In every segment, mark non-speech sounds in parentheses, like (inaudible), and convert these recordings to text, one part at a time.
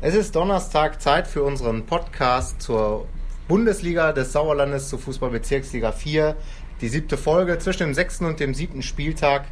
Es ist Donnerstag, Zeit für unseren Podcast zur Bundesliga des Sauerlandes, zur Fußballbezirksliga 4. Die siebte Folge zwischen dem sechsten und dem siebten Spieltag.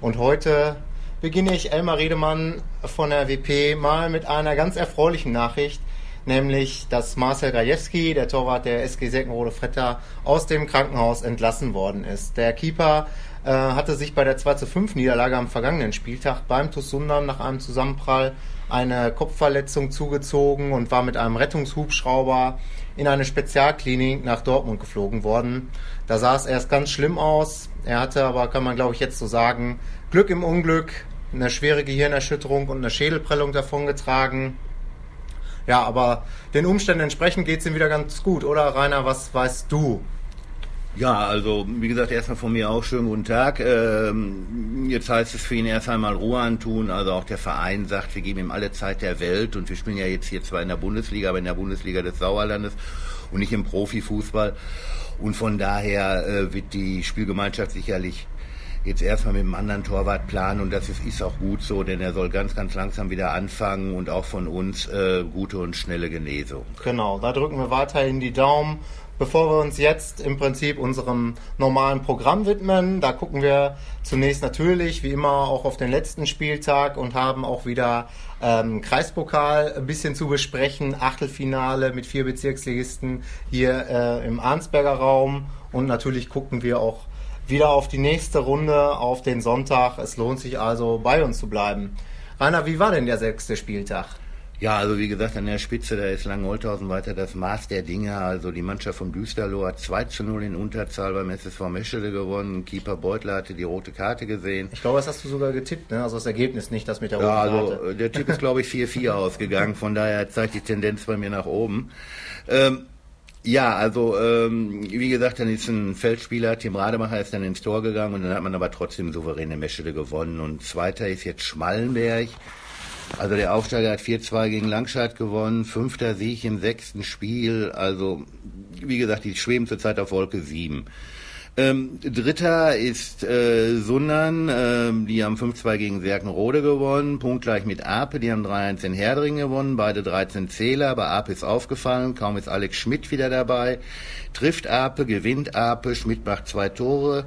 Und heute beginne ich Elmar Redemann von der WP mal mit einer ganz erfreulichen Nachricht, nämlich dass Marcel Gajewski, der Torwart der SG Seckenrode Fretter, aus dem Krankenhaus entlassen worden ist. Der Keeper äh, hatte sich bei der 2 zu 5 Niederlage am vergangenen Spieltag beim TuS nach einem Zusammenprall eine Kopfverletzung zugezogen und war mit einem Rettungshubschrauber in eine Spezialklinik nach Dortmund geflogen worden. Da sah es erst ganz schlimm aus. Er hatte aber, kann man glaube ich jetzt so sagen, Glück im Unglück, eine schwere Gehirnerschütterung und eine Schädelprellung davongetragen. Ja, aber den Umständen entsprechend geht es ihm wieder ganz gut, oder Rainer, was weißt du? Ja, also wie gesagt, erstmal von mir auch schönen guten Tag. Ähm, jetzt heißt es für ihn erst einmal Ruhe antun. Also auch der Verein sagt, wir geben ihm alle Zeit der Welt und wir spielen ja jetzt hier zwar in der Bundesliga, aber in der Bundesliga des Sauerlandes und nicht im Profifußball. Und von daher äh, wird die Spielgemeinschaft sicherlich jetzt erstmal mit einem anderen Torwart planen und das ist, ist, auch gut so, denn er soll ganz, ganz langsam wieder anfangen und auch von uns äh, gute und schnelle Genesung. Genau, da drücken wir weiterhin die Daumen Bevor wir uns jetzt im Prinzip unserem normalen Programm widmen, da gucken wir zunächst natürlich wie immer auch auf den letzten Spieltag und haben auch wieder ähm, Kreispokal ein bisschen zu besprechen, Achtelfinale mit vier Bezirksligisten hier äh, im Arnsberger Raum und natürlich gucken wir auch wieder auf die nächste Runde, auf den Sonntag. Es lohnt sich also bei uns zu bleiben. Rainer, wie war denn der sechste Spieltag? Ja, also wie gesagt, an der Spitze, da ist Langenholthausen weiter das Maß der Dinge. Also die Mannschaft von Düsterloh hat 2 zu 0 in Unterzahl beim SSV Meschede gewonnen. Keeper Beutler hatte die rote Karte gesehen. Ich glaube, das hast du sogar getippt, ne? Also das Ergebnis nicht, das mit der roten ja, also, Karte. Also der Tipp ist, glaube ich, 4-4 (laughs) ausgegangen. Von daher zeigt die Tendenz bei mir nach oben. Ähm, ja, also ähm, wie gesagt, dann ist ein Feldspieler, Tim Rademacher ist dann ins Tor gegangen und dann hat man aber trotzdem souveräne Meschede gewonnen. Und zweiter ist jetzt Schmallenberg. Also der Aufsteiger hat 4-2 gegen Langscheid gewonnen, fünfter Sieg im sechsten Spiel. Also wie gesagt, die schweben zurzeit auf Wolke 7. Ähm, Dritter ist äh, Sundern, äh, die haben 5-2 gegen Serkenrode gewonnen, punktgleich mit Ape, die haben 3-1 in Herdring gewonnen, beide 13 Zähler, aber Ape ist aufgefallen, kaum ist Alex Schmidt wieder dabei, trifft Ape, gewinnt Ape, Schmidt macht zwei Tore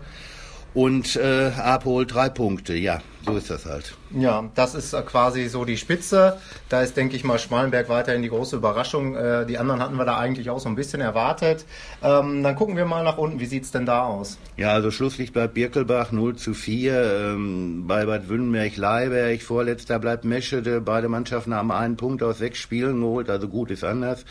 und äh, Ape holt drei Punkte, ja. So ist das halt. Ja, das ist quasi so die Spitze. Da ist, denke ich mal, Schmalenberg weiterhin die große Überraschung. Äh, die anderen hatten wir da eigentlich auch so ein bisschen erwartet. Ähm, dann gucken wir mal nach unten. Wie sieht es denn da aus? Ja, also Schlusslicht bleibt Birkelbach 0 zu 4. Ähm, bei Bad Wünnenberg, Leiberg, vorletzter bleibt Meschede. Beide Mannschaften haben einen Punkt aus sechs Spielen geholt. Also gut ist anders.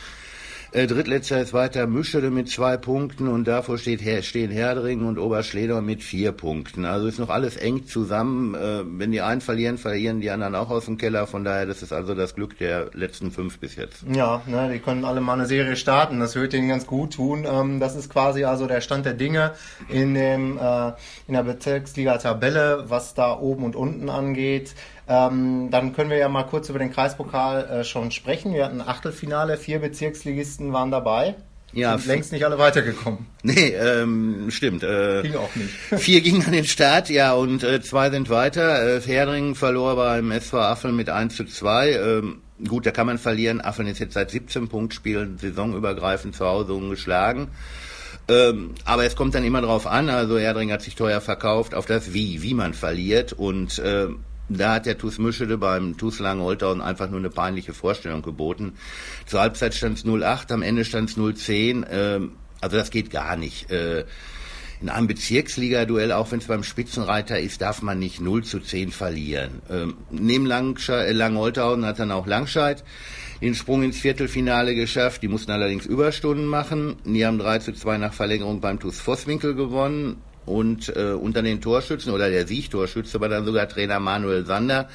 Äh, drittletzter ist weiter Müschede mit zwei Punkten und davor steht, stehen Herdring und Oberschleder mit vier Punkten. Also ist noch alles eng zusammen. Äh, wenn die einen verlieren, verlieren die anderen auch aus dem Keller. Von daher, das ist also das Glück der letzten fünf bis jetzt. Ja, ne, die können alle mal eine Serie starten. Das wird ihnen ganz gut tun. Ähm, das ist quasi also der Stand der Dinge in dem äh, in der Bezirksliga-Tabelle, was da oben und unten angeht. Ähm, dann können wir ja mal kurz über den Kreispokal äh, schon sprechen. Wir hatten ein Achtelfinale, vier Bezirksligisten waren dabei. Ja, sind längst nicht alle weitergekommen. Nee, ähm, stimmt. Äh, Ging auch nicht. (laughs) vier gingen an den Start, ja, und äh, zwei sind weiter. Äh, Herdring verlor beim SV Affeln mit 1 zu 2. Ähm, gut, da kann man verlieren. Affeln ist jetzt seit 17 Punktspielen saisonübergreifend zu Hause ungeschlagen. Ähm, aber es kommt dann immer drauf an, also Erdring hat sich teuer verkauft, auf das Wie, wie man verliert. Und äh, da hat der TuS Mischede beim TuS Lange-Holthauen einfach nur eine peinliche Vorstellung geboten. Zur Halbzeit stand es 0,8, am Ende stand es 0,10. Ähm, also das geht gar nicht. Äh, in einem Bezirksliga-Duell, auch wenn es beim Spitzenreiter ist, darf man nicht 0 zu 10 verlieren. Ähm, neben Langscheid, äh, Langholthausen hat dann auch Langscheid den Sprung ins Viertelfinale geschafft. Die mussten allerdings Überstunden machen. Die haben 3 zu 2 nach Verlängerung beim TuS Vosswinkel gewonnen und äh, unter den Torschützen oder der Siegtorschütze war dann sogar Trainer Manuel Sander,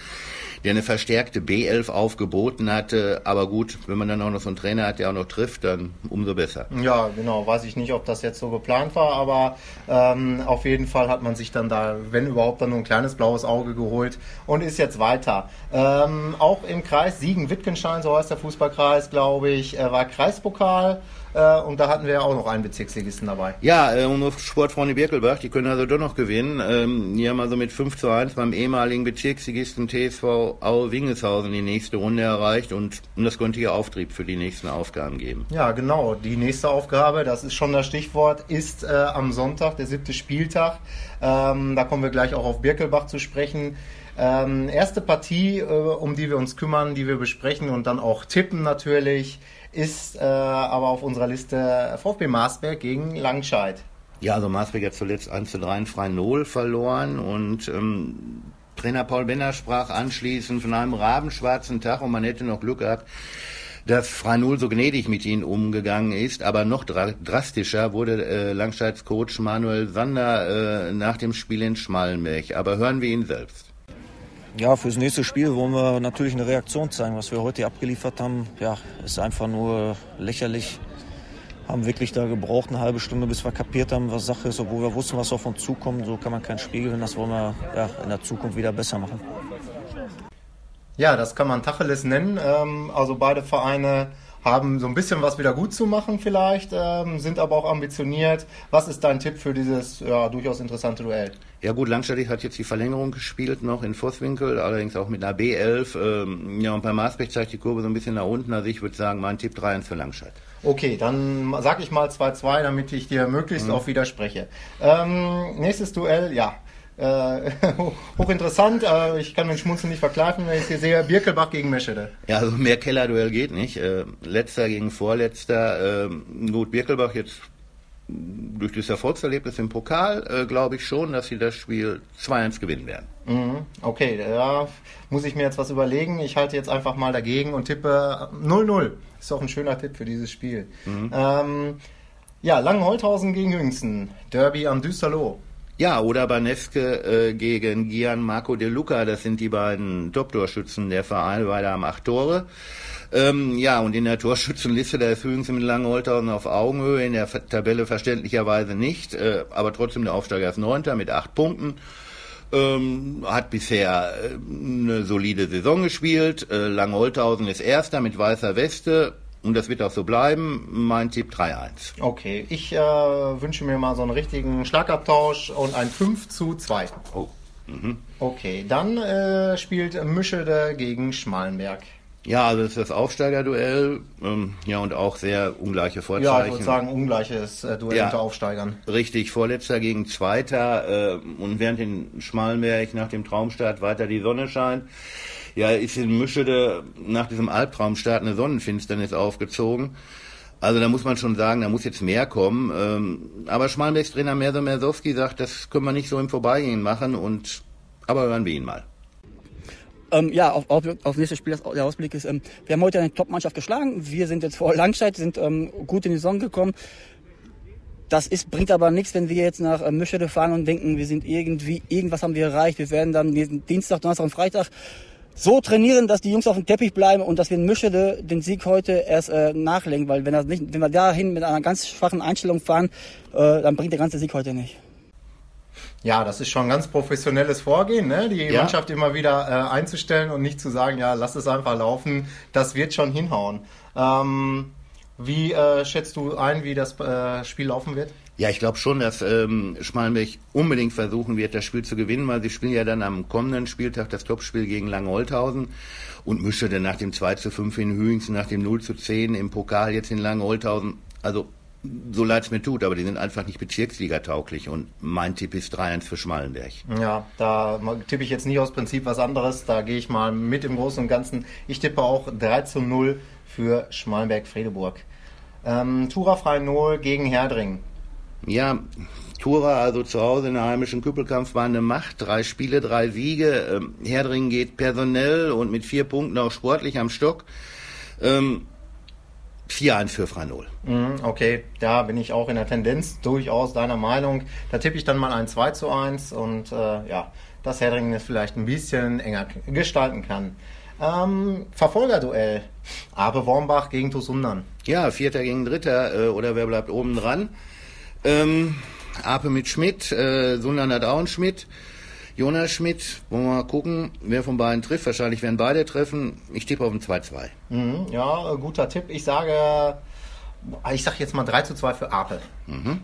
der eine verstärkte B11 aufgeboten hatte. Aber gut, wenn man dann auch noch so einen Trainer hat, der auch noch trifft, dann umso besser. Ja, genau. Weiß ich nicht, ob das jetzt so geplant war, aber ähm, auf jeden Fall hat man sich dann da, wenn überhaupt, dann nur ein kleines blaues Auge geholt und ist jetzt weiter. Ähm, auch im Kreis Siegen-Wittgenstein, so heißt der Fußballkreis, glaube ich, äh, war Kreispokal. Äh, und da hatten wir ja auch noch einen Bezirksligisten dabei. Ja, äh, unsere Sportfreunde Birkelbach, die können also doch noch gewinnen. Ähm, die haben also mit 5 zu 1 beim ehemaligen Bezirksligisten TSV Aue Wingeshausen die nächste Runde erreicht und das könnte hier Auftrieb für die nächsten Aufgaben geben. Ja, genau. Die nächste Aufgabe, das ist schon das Stichwort, ist äh, am Sonntag, der siebte Spieltag. Ähm, da kommen wir gleich auch auf Birkelbach zu sprechen. Ähm, erste Partie, äh, um die wir uns kümmern, die wir besprechen und dann auch tippen natürlich, ist äh, aber auf unserer Liste VfB Marsberg gegen Langscheid. Ja, also Marsberg hat zuletzt 1 zu 3 in Freien-Null verloren und ähm, Trainer Paul Benner sprach anschließend von einem rabenschwarzen Tag und man hätte noch Glück gehabt, dass Freien-Null so gnädig mit ihnen umgegangen ist, aber noch dra drastischer wurde äh, Langscheids Coach Manuel Sander äh, nach dem Spiel in Schmallenberg. Aber hören wir ihn selbst. Ja, fürs nächste Spiel wollen wir natürlich eine Reaktion zeigen. Was wir heute abgeliefert haben, ja, ist einfach nur lächerlich haben wirklich da gebraucht, eine halbe Stunde, bis wir kapiert haben, was Sache ist, obwohl wir wussten, was auf uns zukommt. So kann man kein Spiel gewinnen. Das wollen wir ja, in der Zukunft wieder besser machen. Ja, das kann man Tacheles nennen. Ähm, also beide Vereine haben so ein bisschen was wieder gut zu machen vielleicht, ähm, sind aber auch ambitioniert. Was ist dein Tipp für dieses ja, durchaus interessante Duell? Ja gut, Langstadt hat jetzt die Verlängerung gespielt noch in Vosswinkel, allerdings auch mit einer B11. Ähm, ja, und bei Maasbeck zeigt die Kurve so ein bisschen nach unten. Also ich würde sagen, mein Tipp 3-1 für Langstadt. Okay, dann sag ich mal 2-2, damit ich dir möglichst mhm. auch widerspreche. Ähm, nächstes Duell, ja. Äh, (laughs) hochinteressant, äh, ich kann den Schmunzeln nicht verkleifen, wenn ich hier sehe, Birkelbach gegen Meschede. Ja, also mehr Kellerduell geht nicht. Äh, letzter gegen Vorletzter. Äh, gut, Birkelbach jetzt durch das Erfolgserlebnis im Pokal äh, glaube ich schon, dass sie das Spiel 2-1 gewinnen werden. Mhm, okay, da muss ich mir jetzt was überlegen. Ich halte jetzt einfach mal dagegen und tippe 0-0. Ist auch ein schöner Tipp für dieses Spiel. Mhm. Ähm, ja, Langenholthausen gegen Jüngsten. Derby am Düsseldorf. Ja, oder Baneske äh, gegen Gian Marco De Luca. Das sind die beiden Top-Torschützen der Vereine. Beide haben acht Tore. Ähm, ja, und in der Torschützenliste, da ist Hügens mit Langenholthausen auf Augenhöhe, in der Tabelle verständlicherweise nicht, äh, aber trotzdem der Aufsteiger ist Neunter mit acht Punkten. Ähm, hat bisher äh, eine solide Saison gespielt. Äh, Langenholthausen ist Erster mit weißer Weste. Und das wird auch so bleiben. Mein Tipp 3-1. Okay, ich äh, wünsche mir mal so einen richtigen Schlagabtausch und ein 5 zu 2. Oh. Mhm. Okay, dann äh, spielt Mischede gegen Schmalenberg. Ja, also das ist das Aufsteigerduell. Ähm, ja, und auch sehr ungleiche Vorzeichen. Ja, ich würde sagen, ungleiches äh, Duell ja, unter Aufsteigern. Richtig, Vorletzter gegen Zweiter. Äh, und während in Schmalenberg nach dem Traumstart weiter die Sonne scheint, ja, ist in Mischede nach diesem Albtraumstart eine Sonnenfinsternis aufgezogen. Also da muss man schon sagen, da muss jetzt mehr kommen. Ähm, aber Schmalenbergs Trainer Merso Mersowski sagt, das können wir nicht so im Vorbeigehen machen. Und aber hören wir ihn mal. Ähm, ja, auf, auf, auf nächstes Spiel, der Ausblick ist, ähm, wir haben heute eine Top-Mannschaft geschlagen. Wir sind jetzt vor Langzeit, sind ähm, gut in die Saison gekommen. Das ist, bringt aber nichts, wenn wir jetzt nach äh, Mischede fahren und denken, wir sind irgendwie, irgendwas haben wir erreicht. Wir werden dann Dienstag, Donnerstag und Freitag so trainieren, dass die Jungs auf dem Teppich bleiben und dass wir in Mischede den Sieg heute erst äh, nachlenken. Weil wenn, das nicht, wenn wir dahin mit einer ganz schwachen Einstellung fahren, äh, dann bringt der ganze Sieg heute nicht. Ja, das ist schon ein ganz professionelles Vorgehen, ne? die ja. Mannschaft immer wieder äh, einzustellen und nicht zu sagen, ja, lass es einfach laufen, das wird schon hinhauen. Ähm, wie äh, schätzt du ein, wie das äh, Spiel laufen wird? Ja, ich glaube schon, dass ähm, Schmalenberg unbedingt versuchen wird, das Spiel zu gewinnen, weil sie spielen ja dann am kommenden Spieltag das Topspiel gegen Langeholthausen und mische dann nach dem 2 zu 5 in Hüingsen, nach dem 0 zu 10 im Pokal jetzt in Langeholthausen. Also so leid es mir tut, aber die sind einfach nicht bezirksligatauglich und mein Tipp ist 3-1 für Schmalenberg. Ja, da tippe ich jetzt nicht aus Prinzip was anderes, da gehe ich mal mit im Großen und Ganzen. Ich tippe auch 3 zu 0 für Schmalenberg-Fredeburg. Ähm, Tura Frei 0 gegen Herdring. Ja, Tura, also zu Hause in der heimischen Küppelkampf, war eine Macht. Drei Spiele, drei Siege. Ähm, Herdring geht personell und mit vier Punkten auch sportlich am Stock. Ähm, 4-1 für Franol. Mhm, okay, da bin ich auch in der Tendenz durchaus deiner Meinung. Da tippe ich dann mal ein 2 zu 1 und äh, ja, dass Herdringen es vielleicht ein bisschen enger gestalten kann. Ähm, Verfolgerduell. Abe Wormbach gegen Tusundern. Ja, Vierter gegen Dritter äh, oder wer bleibt oben dran? Ähm, Ape mit Schmidt, äh, Sundern hat auch einen Schmidt. Jonas Schmidt, wollen wir mal gucken, wer von beiden trifft. Wahrscheinlich werden beide treffen. Ich tippe auf ein 2-2. Mhm, ja, guter Tipp. Ich sage, ich sage jetzt mal 3 zu 2 für Apel. Mhm.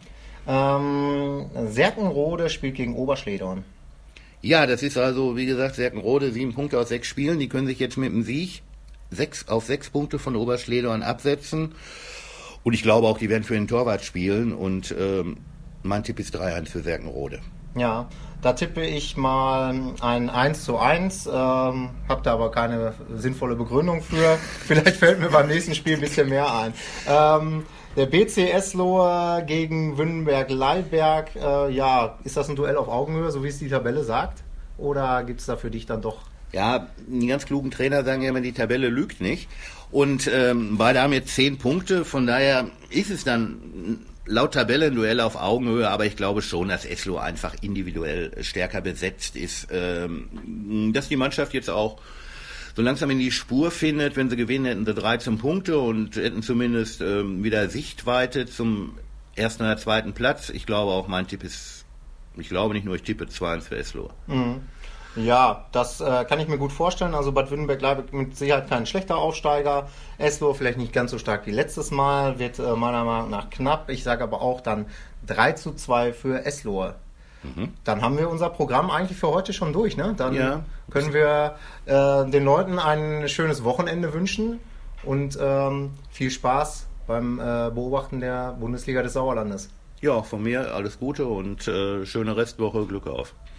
Ähm, Serkenrode spielt gegen Oberschledorn. Ja, das ist also, wie gesagt, Serkenrode, sieben Punkte aus sechs Spielen. Die können sich jetzt mit dem Sieg sechs, auf sechs Punkte von Oberschledorn absetzen. Und ich glaube auch, die werden für den Torwart spielen. Und ähm, mein Tipp ist 3-1 für Serkenrode. Ja, da tippe ich mal ein 1 zu 1, ähm, habe da aber keine sinnvolle Begründung für. (laughs) Vielleicht fällt mir beim nächsten Spiel ein bisschen mehr ein. Ähm, der BC Eslohe gegen Wünnenberg-Leiberg, äh, ja, ist das ein Duell auf Augenhöhe, so wie es die Tabelle sagt? Oder gibt es da für dich dann doch ja, die ganz klugen Trainer sagen ja immer, die Tabelle lügt nicht. Und ähm, beide haben jetzt zehn Punkte, von daher ist es dann laut Tabelle ein Duell auf Augenhöhe, aber ich glaube schon, dass Eslo einfach individuell stärker besetzt ist, ähm, dass die Mannschaft jetzt auch so langsam in die Spur findet. Wenn sie gewinnen, hätten sie 13 Punkte und hätten zumindest ähm, wieder Sichtweite zum ersten oder zweiten Platz. Ich glaube auch, mein Tipp ist, ich glaube nicht nur, ich tippe 2-1 für Eslo. Mhm. Ja, das äh, kann ich mir gut vorstellen. Also Bad Württemberg bleibt mit Sicherheit kein schlechter Aufsteiger. Eslo vielleicht nicht ganz so stark wie letztes Mal, wird äh, meiner Meinung nach knapp. Ich sage aber auch dann 3 zu 2 für Eslo. Mhm. Dann haben wir unser Programm eigentlich für heute schon durch. Ne? Dann ja. können wir äh, den Leuten ein schönes Wochenende wünschen und ähm, viel Spaß beim äh, Beobachten der Bundesliga des Sauerlandes. Ja, von mir alles Gute und äh, schöne Restwoche. Glück auf.